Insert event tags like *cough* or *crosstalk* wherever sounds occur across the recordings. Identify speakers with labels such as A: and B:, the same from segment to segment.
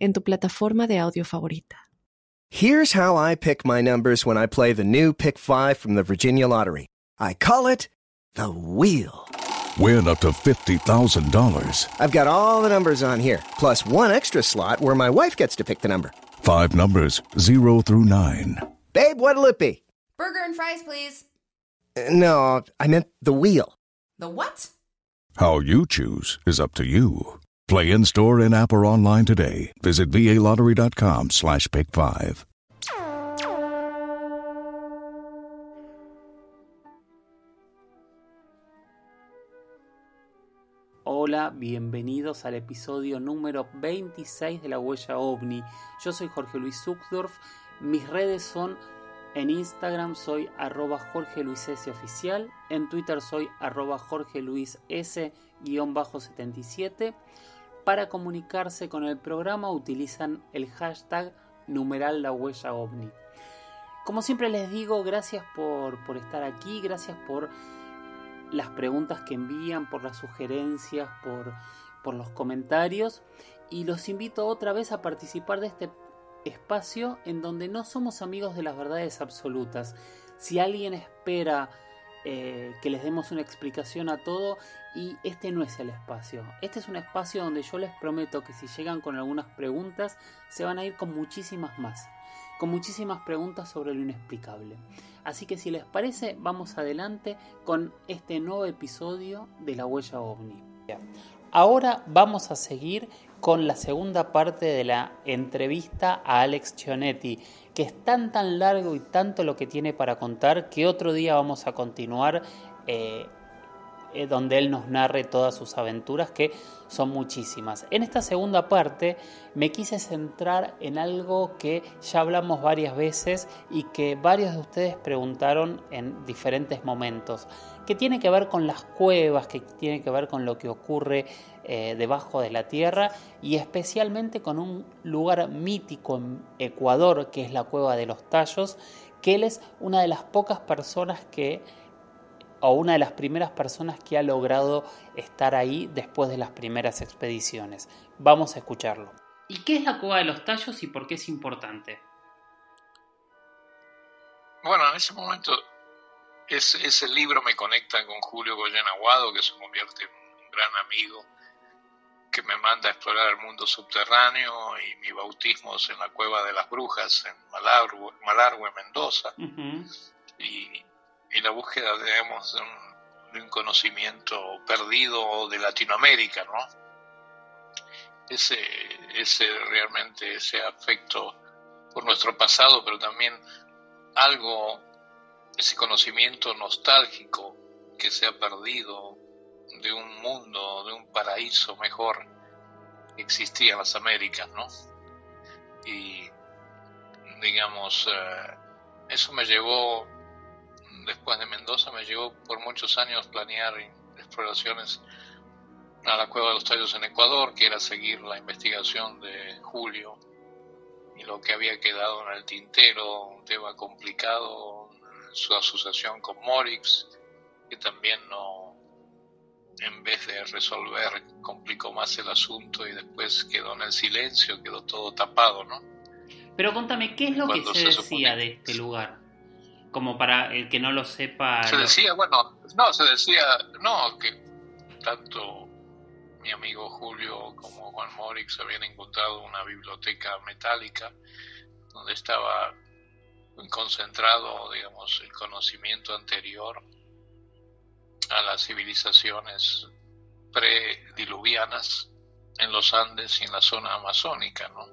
A: en tu plataforma de audio favorita.
B: Here's how I pick my numbers when I play the new Pick 5 from the Virginia Lottery. I call it the wheel.
C: Win up to $50,000.
B: I've got all the numbers on here, plus one extra slot where my wife gets to pick the number.
C: Five numbers, 0 through 9.
B: Babe, what'll it be?
D: Burger and fries, please.
B: Uh, no, I meant the wheel.
D: The what?
C: How you choose is up to you. Play in store, in app, or online today. Visit VALottery.com slash pick five.
E: Hola, bienvenidos al episodio número 26 de La Huella OVNI. Yo soy Jorge Luis Zuckdorf. Mis redes son en Instagram soy arroba Jorge Luis S oficial, en Twitter soy arroba Jorge Luis S 77. Para comunicarse con el programa utilizan el hashtag numeral la huella. Como siempre les digo, gracias por, por estar aquí, gracias por las preguntas que envían, por las sugerencias, por, por los comentarios y los invito otra vez a participar de este espacio en donde no somos amigos de las verdades absolutas. Si alguien espera eh, que les demos una explicación a todo y este no es el espacio. Este es un espacio donde yo les prometo que si llegan con algunas preguntas se van a ir con muchísimas más, con muchísimas preguntas sobre lo inexplicable. Así que si les parece, vamos adelante con este nuevo episodio de La Huella OVNI. Ahora vamos a seguir con la segunda parte de la entrevista a Alex Chionetti, que es tan tan largo y tanto lo que tiene para contar que otro día vamos a continuar eh, eh, donde él nos narre todas sus aventuras, que son muchísimas. En esta segunda parte me quise centrar en algo que ya hablamos varias veces y que varios de ustedes preguntaron en diferentes momentos, que tiene que ver con las cuevas, que tiene que ver con lo que ocurre eh, debajo de la tierra y especialmente con un lugar mítico en Ecuador, que es la cueva de los tallos, que él es una de las pocas personas que o una de las primeras personas que ha logrado estar ahí después de las primeras expediciones. Vamos a escucharlo. ¿Y qué es la Cueva de los Tallos y por qué es importante?
F: Bueno, en ese momento ese, libro me conecta con Julio Goyen Aguado, que se convierte en un gran amigo, que me manda a explorar el mundo subterráneo y mi bautismo es en la Cueva de las Brujas, en Malargüe, Mendoza. y, y la búsqueda, digamos, de un, conocimiento perdido de Latinoamérica, ¿no? Ese, ese realmente ese afecto por nuestro pasado, pero también algo, ese conocimiento nostálgico que se ha perdido de un mundo, de un paraíso mejor existía en las Américas, ¿no? Y digamos, eh, eso me llevó después de Mendoza me llevó por muchos años planear exploraciones a la Cueva de los Tallos en Ecuador, que era seguir la investigación de Julio y lo que había quedado en el tintero, un tema complicado, su asociación con Morix, que también no, en vez de resolver, complicó más el asunto y después quedó en el silencio, quedó todo tapado, ¿no?
E: Pero contame, ¿qué es lo que se, decía de este lugar? como para el que no lo sepa.
F: Se decía, bueno, no, se decía, no, que tanto mi amigo Julio como Juan Morix habían encontrado una biblioteca metálica donde estaba concentrado, digamos, el conocimiento anterior a las civilizaciones prediluvianas en los Andes y en la zona amazónica, ¿no?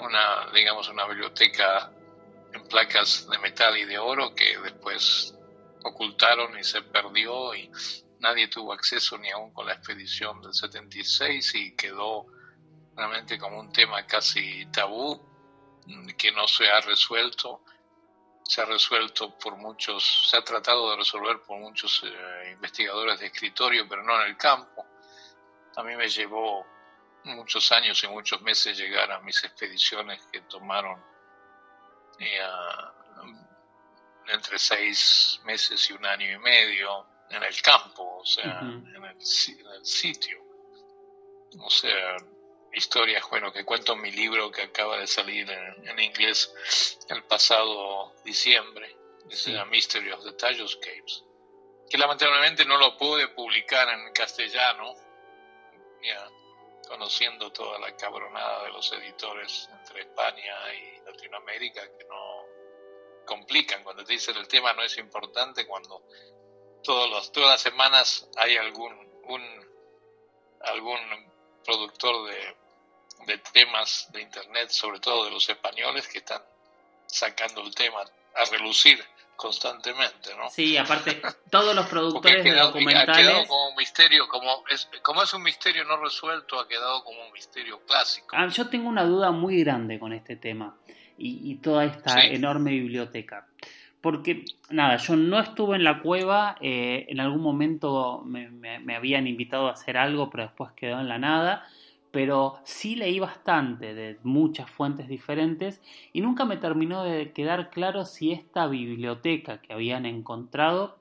F: Una, digamos, una biblioteca en placas de metal y de oro que después ocultaron y se perdió y nadie tuvo acceso ni aún con la expedición del 76 y quedó realmente como un tema casi tabú que no se ha resuelto se ha resuelto por muchos, se ha tratado de resolver por muchos eh, investigadores de escritorio, pero no en el campo. A mí me llevó muchos años y muchos meses llegar a mis expediciones que tomaron eh, entre seis meses y un año y medio en el campo, o sea, en, el, sitio. O sea, historias, bueno, que cuento en mi libro que acaba de salir en, inglés el pasado diciembre, que se llama Mystery of the Caves, que lamentablemente no lo pude publicar en castellano, ya, conociendo toda la cabronada de los editores entre España y Latinoamérica, que no complican. Cuando te dicen el tema no es importante, cuando todos los, todas las semanas hay algún, un, algún productor de, de temas de internet, sobre todo de los españoles, que están sacando el tema a relucir constantemente, ¿no?
E: Sí, aparte, todos los *laughs* productores de documentales... Ha
F: quedado como un misterio, como es, como es un misterio no resuelto, ha quedado como un misterio clásico.
E: Ah, yo tengo una duda muy grande con este tema y, toda esta enorme biblioteca. Porque, nada, yo no estuve en la cueva, eh, en algún momento me, me, habían invitado a hacer algo, pero después quedó en la nada pero sí leí bastante de muchas fuentes diferentes y nunca me terminó de quedar claro si esta biblioteca que habían encontrado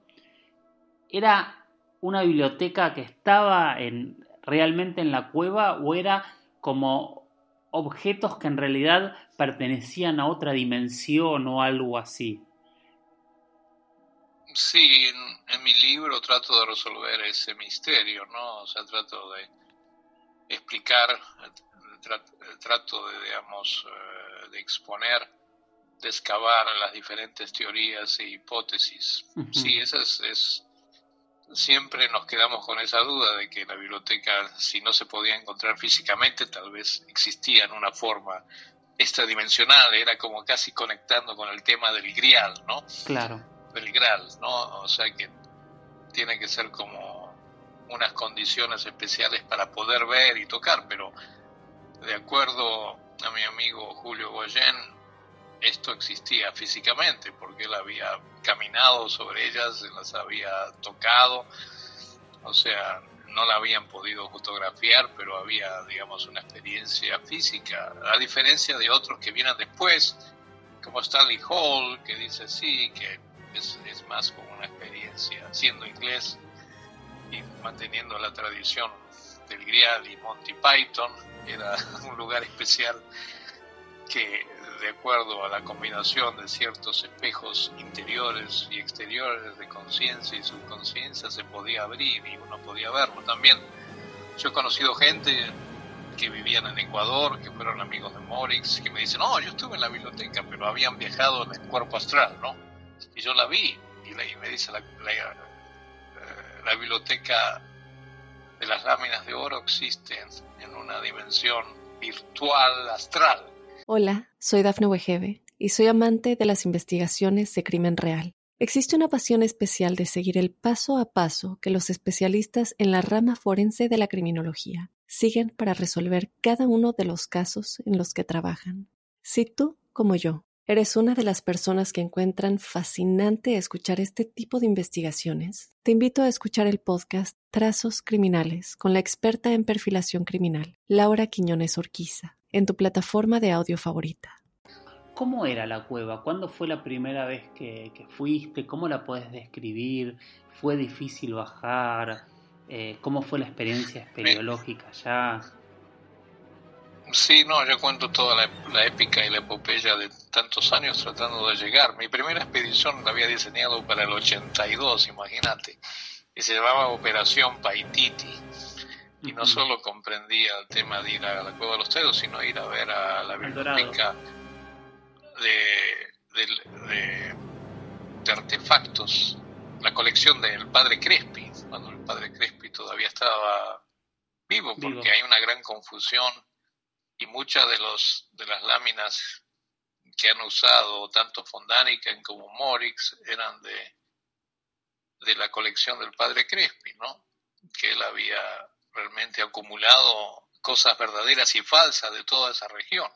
E: era una biblioteca que estaba en, realmente en la cueva o era como objetos que en realidad pertenecían a otra dimensión o algo así.
F: Sí, en, en mi libro trato de resolver ese misterio, ¿no? O sea, trato de explicar, trato de, digamos, eh, de exponer, de excavar las diferentes teorías e hipótesis. Sí, esa es, siempre nos quedamos con esa duda de que la biblioteca, si no se podía encontrar físicamente, tal vez existía en una forma extradimensional, era como casi conectando con el tema del grial, ¿no?
E: Claro.
F: Del grial, ¿no? O sea que tiene que ser como unas condiciones especiales para poder ver y tocar, pero de acuerdo a mi amigo Julio Goyen, esto existía físicamente, porque él había caminado sobre ellas, las había tocado, o sea, no la habían podido fotografiar, pero había, digamos, una experiencia física, a diferencia de otros que vienen después, como Stanley Hall, que dice sí, que es, es más como una experiencia, siendo inglés, y manteniendo la tradición del Grial y Monty Python, era *laughs* un lugar especial que de acuerdo a la combinación de ciertos espejos interiores y exteriores de conciencia y subconsciencia se podía abrir y uno podía verlo. También yo he conocido gente que vivían en Ecuador, que fueron amigos de Morix, que me dicen, no, yo estuve en la biblioteca, pero habían viajado en el cuerpo astral, ¿no? Y yo la vi, y, me dice la, la biblioteca de las láminas de oro existe en una dimensión virtual astral.
A: Hola, soy Dafne Wegebe y soy amante de las investigaciones de crimen real. Existe una pasión especial de seguir el paso a paso que los especialistas en la rama forense de la criminología siguen para resolver cada uno de los casos en los que trabajan. Si tú, como yo, ¿Eres una de las personas que encuentran fascinante escuchar este tipo de investigaciones? Te invito a escuchar el podcast Trazos Criminales con la experta en perfilación criminal, Laura Quiñones Orquiza, en tu plataforma de audio favorita.
E: ¿Cómo era la cueva? ¿Cuándo fue la primera vez que, fuiste? ¿Cómo la puedes describir? ¿Fue difícil bajar? Eh, ¿Cómo fue la experiencia espeleológica allá?
F: Sí, no, yo cuento toda la, épica y la epopeya de tantos años tratando de llegar. Mi primera expedición la había diseñado para el 82, imagínate, y se llamaba Operación Paititi. Y no solo comprendía el tema de ir a la Cueva de los Tedos, sino ir a ver a la biblioteca de, de, de artefactos, la colección del padre Crespi, cuando el padre Crespi todavía estaba vivo, porque hay una gran confusión y muchas de, los, de las láminas que han usado tanto Fondaniken como Morix eran de, de la colección del padre Crespi, ¿no? que él había realmente acumulado cosas verdaderas y falsas de toda esa región.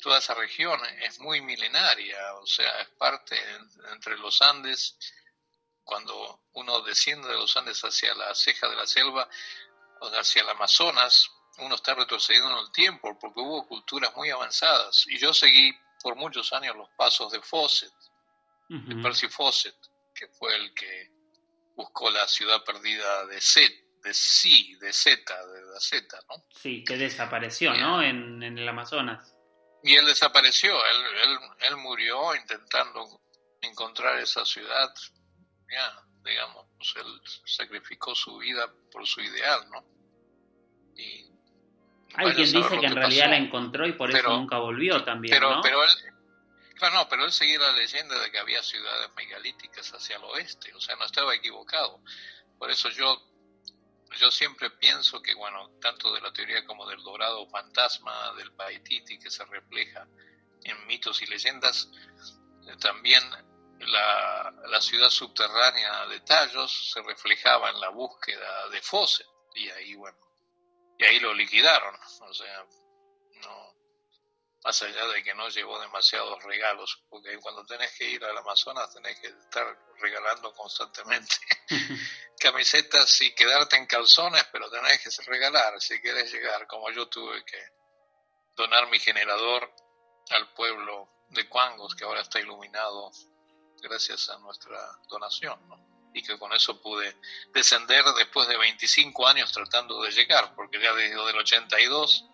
F: Toda esa región es muy milenaria, o sea, es parte entre los Andes, cuando uno desciende de los Andes hacia la ceja de la selva, o hacia el Amazonas, uno está retrocediendo en el tiempo porque hubo culturas muy avanzadas. Y yo seguí por muchos años los pasos de Fawcett, de Percy Fawcett, que fue el que buscó la ciudad perdida de Set, de Sí, de Z, de la Z, ¿no?
E: Sí, que desapareció, ¿no? En, en, el Amazonas.
F: Y él desapareció, él, él, él murió intentando encontrar esa ciudad, ya, digamos, él sacrificó su vida por su ideal, ¿no?
E: Y Hay quien dice que en realidad la encontró y por eso nunca volvió también,
F: pero,
E: ¿no?
F: Pero él, claro, no, pero él seguía la leyenda de que había ciudades megalíticas hacia el oeste, o sea, no estaba equivocado. Por eso yo yo siempre pienso que, bueno, tanto de la teoría como del dorado fantasma, del Paititi que se refleja en mitos y leyendas, eh, también la, la, ciudad subterránea de Tallos se reflejaba en la búsqueda de Fawcett y ahí, bueno, y ahí lo liquidaron, o sea, no, más allá de que no llevó demasiados regalos, porque cuando tenés que ir al Amazonas tenés que estar regalando constantemente. *laughs* Camisetas y quedarte en calzones, pero tenés que regalar. Si quieres llegar, como yo tuve que donar mi generador al pueblo de Cuangos, que ahora está iluminado gracias a nuestra donación, y que con eso pude descender después de 25 años tratando de llegar, porque ya desde el 82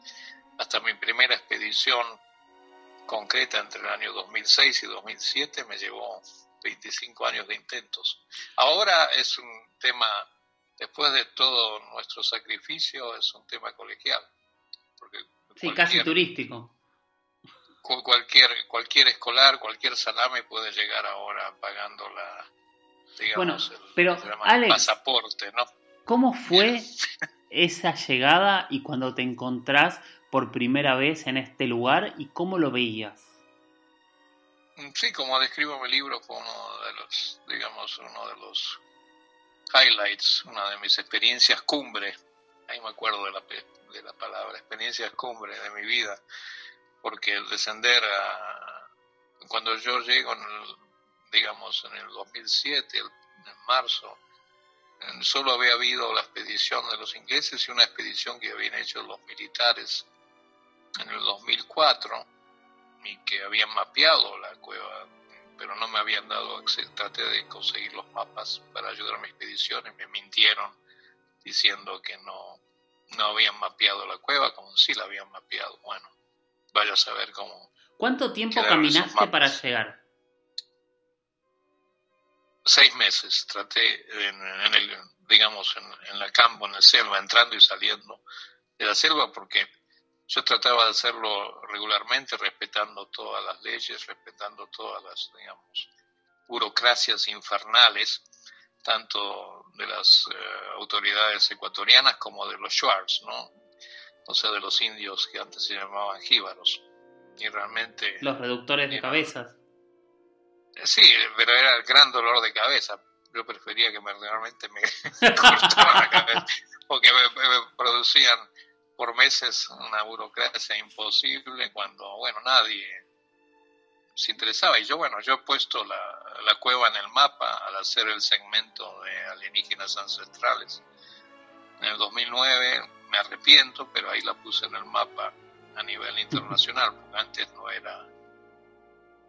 F: hasta mi primera expedición concreta entre el año 2006 y 2007 me llevó 25 años de intentos. Ahora es un tema, después de todo nuestro sacrificio, es un tema colegial.
E: Porque sí, casi turístico.
F: Cualquier, cualquier escolar, cualquier salame puede llegar ahora pagando la, digamos,
E: bueno, pero, el
F: pasaporte, ¿no?
E: ¿Cómo fue *laughs* esa llegada y cuando te encontrás por primera vez en este lugar y cómo lo veías?
F: Sí, como describo en mi libro, fue uno de los, digamos, uno de los highlights, una de mis experiencias cumbre, ahí me acuerdo de la, de la palabra, experiencias cumbre de mi vida, porque el descender a, cuando yo llego, en el, digamos, en el 2007, en marzo, solo había habido la expedición de los ingleses y una expedición que habían hecho los militares en el 2004 y que habían mapeado la cueva, pero no me habían dado acceso. Traté de conseguir los mapas para ayudar a mi expedición y me mintieron diciendo que no, no habían mapeado la cueva como si la habían mapeado. Bueno, vaya a saber cómo.
E: ¿Cuánto tiempo caminaste para llegar?
F: Seis meses. Traté en, el, digamos, en, en la campo, en la selva, entrando y saliendo de la selva porque yo trataba de hacerlo regularmente, respetando todas las leyes, respetando todas las, digamos, burocracias infernales, tanto de las eh, autoridades ecuatorianas como de los Schwartz, ¿no? O sea, de los indios que antes se llamaban jíbaros. Y realmente...
E: Los reductores de cabezas.
F: Sí, pero era el gran dolor de cabeza. Yo prefería que me, realmente me *laughs* cortaran la cabeza, porque me producían por meses una burocracia imposible cuando, bueno, nadie se interesaba. Y yo, bueno, yo he puesto la, la cueva en el mapa al hacer el segmento de alienígenas ancestrales. En el 2009 me arrepiento, pero ahí la puse en el mapa a nivel internacional, porque antes no era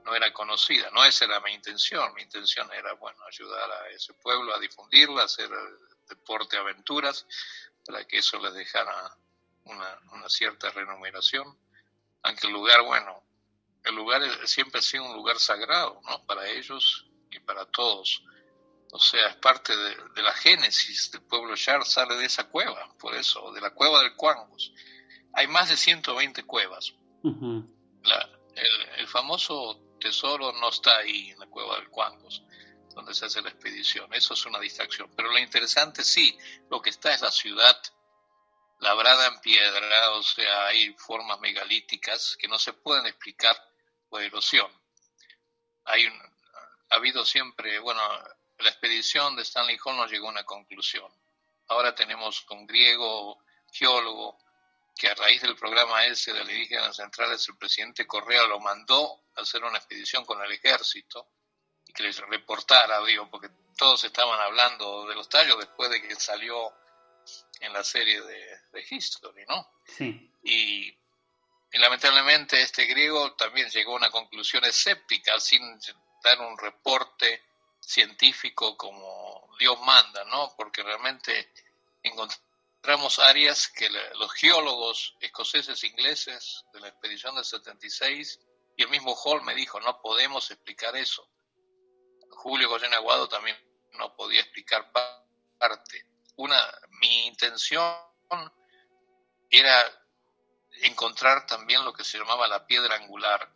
F: no era conocida, no esa era mi intención, mi intención era, bueno, ayudar a ese pueblo a difundirla, hacer deporte aventuras, para que eso les dejara una, una cierta remuneración, aunque el lugar, bueno, el lugar siempre ha sido un lugar sagrado, ¿no? Para ellos y para todos. O sea, es parte de, la génesis del pueblo Char, sale de esa cueva, por eso, de la cueva del Cuangos. Hay más de 120 cuevas. la, el, el, famoso tesoro no está ahí en la cueva del Cuangos, donde se hace la expedición. Eso es una distracción. Pero lo interesante, sí, lo que está es la ciudad labrada en piedra, o sea, hay formas megalíticas que no se pueden explicar por erosión. Hay ha habido siempre, bueno, la expedición de Stanley Hall no llegó a una conclusión. Ahora tenemos un griego, geólogo, que a raíz del programa ese de alienígenas centrales el presidente Correa lo mandó a hacer una expedición con el ejército y que les reportara, digo, porque todos estaban hablando de los tallos después de que salió en la serie de, de History, ¿no?
E: Sí.
F: Y, lamentablemente este griego también llegó a una conclusión escéptica sin dar un reporte científico como Dios manda, ¿no? Porque realmente encontramos áreas que los geólogos escoceses ingleses de la expedición del 76 y el mismo Hall me dijo, no podemos explicar eso. Julio Goyen Aguado también no podía explicar parte. Una, mi intención era encontrar también lo que se llamaba la piedra angular.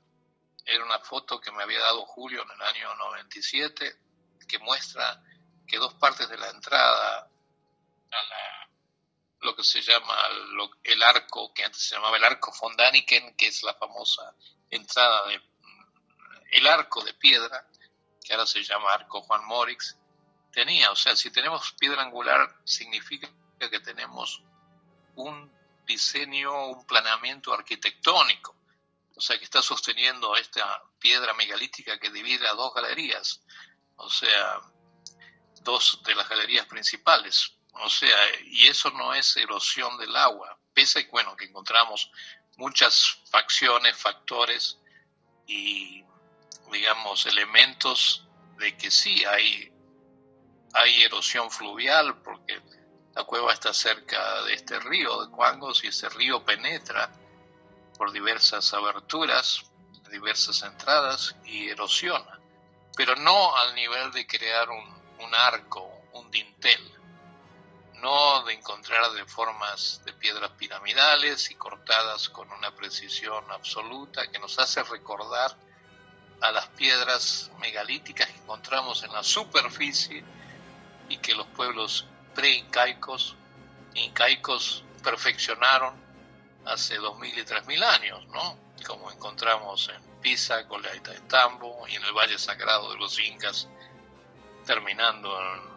F: Era una foto que me había dado Julio en el año 97, que muestra que dos partes de la entrada a lo que se llama el arco, que antes se llamaba el arco Fondaniken, que es la famosa entrada de el arco de piedra, que ahora se llama arco Juan Morix, tenía, o sea, si tenemos piedra angular, significa que tenemos un diseño, un planeamiento arquitectónico, o sea, que está sosteniendo esta piedra megalítica que divide a dos galerías, o sea, dos de las galerías principales, o sea, y eso no es erosión del agua, pese a bueno, que encontramos muchas facciones, factores y, digamos, elementos de que sí hay, hay erosión fluvial, porque la cueva está cerca de este río de Cuangos y ese río penetra por diversas aberturas, diversas entradas y erosiona, pero no al nivel de crear un, un arco, un dintel no de encontrar de formas de piedras piramidales y cortadas con una precisión absoluta que nos hace recordar a las piedras megalíticas que encontramos en la superficie y que los pueblos pre-incaicos incaicos perfeccionaron hace 2.000 y 3.000 años, ¿no? Como encontramos en Pisa, Coleaita de Tambo y en el Valle Sagrado de los Incas, terminando en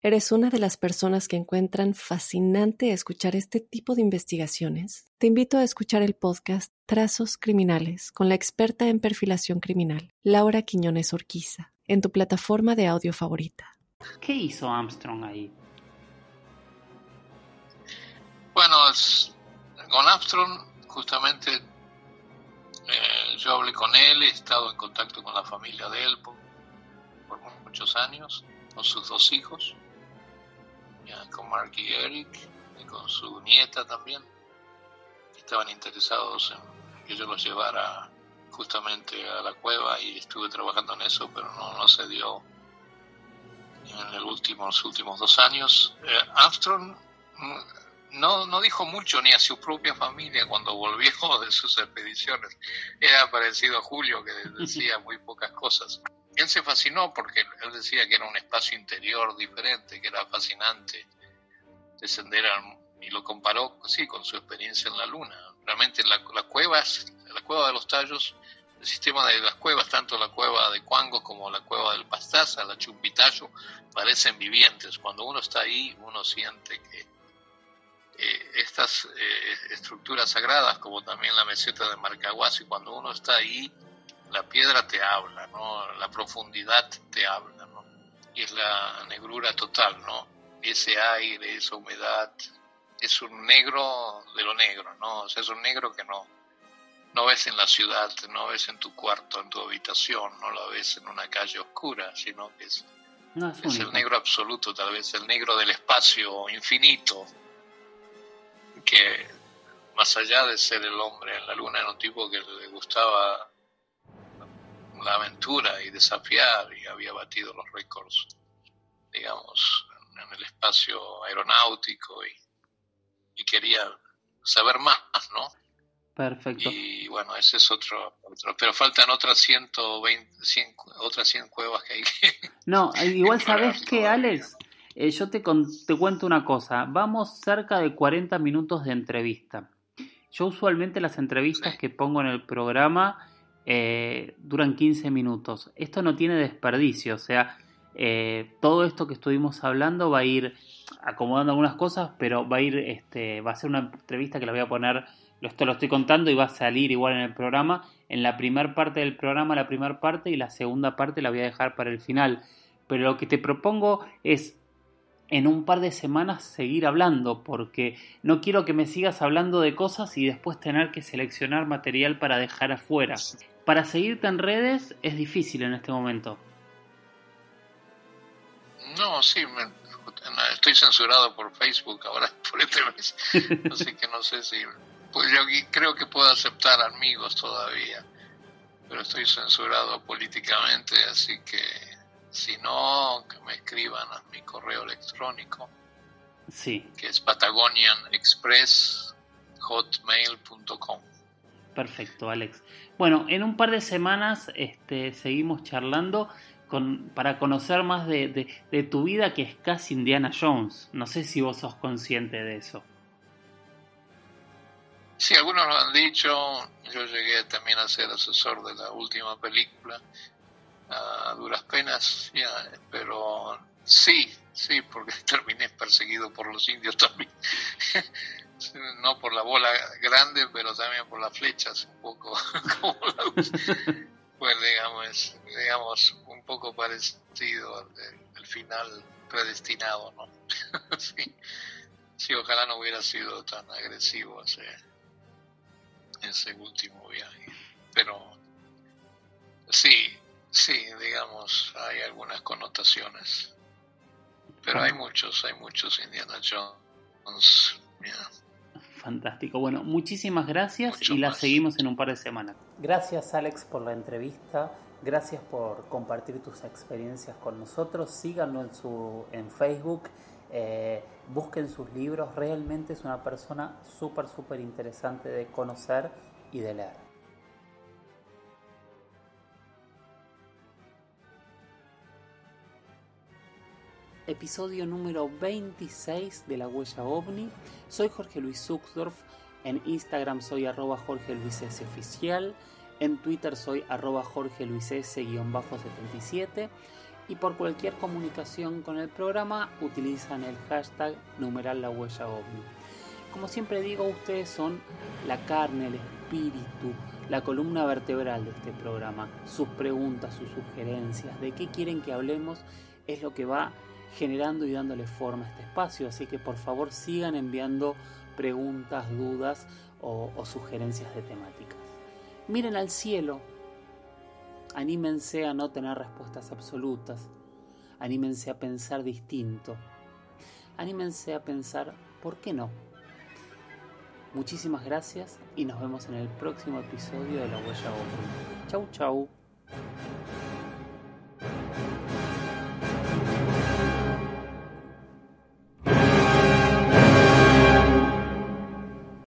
A: ¿Eres una de las personas que encuentran fascinante escuchar este tipo de investigaciones? Te invito a escuchar el podcast Trazos Criminales con la experta en perfilación criminal, Laura Quiñones Orquiza, en tu plataforma de audio favorita.
E: ¿Qué hizo Armstrong ahí?
F: Bueno, con Armstrong justamente eh, yo hablé con él, he estado en contacto con la familia de él por muchos años, con sus dos hijos con Mark y Eric y con su nieta también. Estaban interesados en que yo los llevara justamente a la cueva y estuve trabajando en eso, pero no, no se dio en el último, los últimos dos años. Eh, Armstrong mm, no, no dijo mucho ni a su propia familia cuando volvió *laughs* de sus expediciones. Era parecido a Julio, que decía *laughs* muy pocas cosas él se fascinó porque él decía que era un espacio interior diferente, que era fascinante descender y lo comparó sí, con su experiencia en la luna. Realmente la, la cueva, la cueva de los tallos, el sistema de las cuevas, tanto la cueva de Cuangos como la cueva del Pastaza, la Chumpitayo, parecen vivientes. Cuando uno está ahí, uno siente que eh, estas eh, estructuras sagradas, como también la meseta de Marcahuasi, cuando uno está ahí, la piedra te habla, ¿no? La profundidad te habla, ¿no? Y es la negrura total, ¿no? Ese aire, esa humedad, es un negro de lo negro, ¿no? O sea, es un negro que no, no ves en la ciudad, no ves en tu cuarto, en tu habitación, no lo ves en una calle oscura, sino que es, es, el negro absoluto, tal vez el negro del espacio infinito, que más allá de ser el hombre en la luna, era un tipo que le gustaba la aventura y desafiar y había batido los récords, digamos, en el espacio aeronáutico y, y quería saber más, ¿no?
E: Perfecto.
F: Y bueno, ese es otro, otro. Pero faltan otras 120, 100, otras 100 cuevas que hay que... *laughs*
E: No, igual *laughs* sabes que, Alex, eh, yo te, te cuento una cosa. Vamos cerca de 40 minutos de entrevista. Yo usualmente las entrevistas que pongo en el programa eh, duran 15 minutos. Esto no tiene desperdicio, o sea, eh, todo esto que estuvimos hablando va a ir acomodando algunas cosas, pero va a ir, este, va a ser una entrevista que la voy a poner lo estoy contando y va a salir igual en el programa. En la primera parte del programa, la primera parte y la segunda parte la voy a dejar para el final. Pero lo que te propongo es en un par de semanas seguir hablando, porque no quiero que me sigas hablando de cosas y después tener que seleccionar material para dejar afuera. Para seguirte en redes es difícil en este momento.
F: No, sí, estoy censurado por Facebook ahora *laughs* por este mes, así que no sé si pues yo creo que puedo aceptar amigos todavía, pero estoy censurado políticamente, así que si no, que me escriban a mi correo electrónico,
E: sí.
F: que es patagonianexpress.hotmail.com.
E: Perfecto, Alex. Bueno, en un par de semanas este, seguimos charlando para conocer más de, tu vida que es casi Indiana Jones. No sé si vos sos consciente de eso.
F: Sí, algunos lo han dicho. Yo llegué también a ser asesor de la última película, a duras penas, pero sí, sí, porque *laughs* terminé perseguido por los indios también. *laughs* no por la bola grande, pero también por las flechas, un poco *laughs* como la Pues digamos, digamos, un poco parecido al, final predestinado, ¿no? sí. sí, ojalá no hubiera sido tan agresivo ese ese último viaje. Pero sí, sí, digamos, hay algunas connotaciones. Pero hay muchos, hay muchos Indiana Jones.
E: Fantástico. Bueno, muchísimas gracias y la seguimos en un par de semanas. Gracias Alex por la entrevista. Gracias por compartir tus experiencias con nosotros. Síganlo en, su, en Facebook eh, busquen sus libros, realmente es una persona súper, súper interesante de conocer y de leer. Episodio número 26 de La Huella OVNI. Soy Jorge Luis Zuxdorf. En Instagram soy arroba Jorge Luis S. Oficial. En Twitter soy arroba Jorge Luis S-77 y por cualquier comunicación con el programa utilizan el hashtag numeral la huella ovni. Como siempre digo, ustedes son la carne, el espíritu, la columna vertebral de este programa. Sus preguntas, sus sugerencias, de qué quieren que hablemos, es lo que va generando y dándole forma a este espacio. Así que por favor sigan enviando preguntas, dudas o, sugerencias de temáticas. Miren al cielo, Anímense a no tener respuestas absolutas. Anímense a pensar distinto. Anímense a pensar, ¿por qué no? Muchísimas gracias y nos vemos en el próximo episodio de La Huella Open. Chau, chau.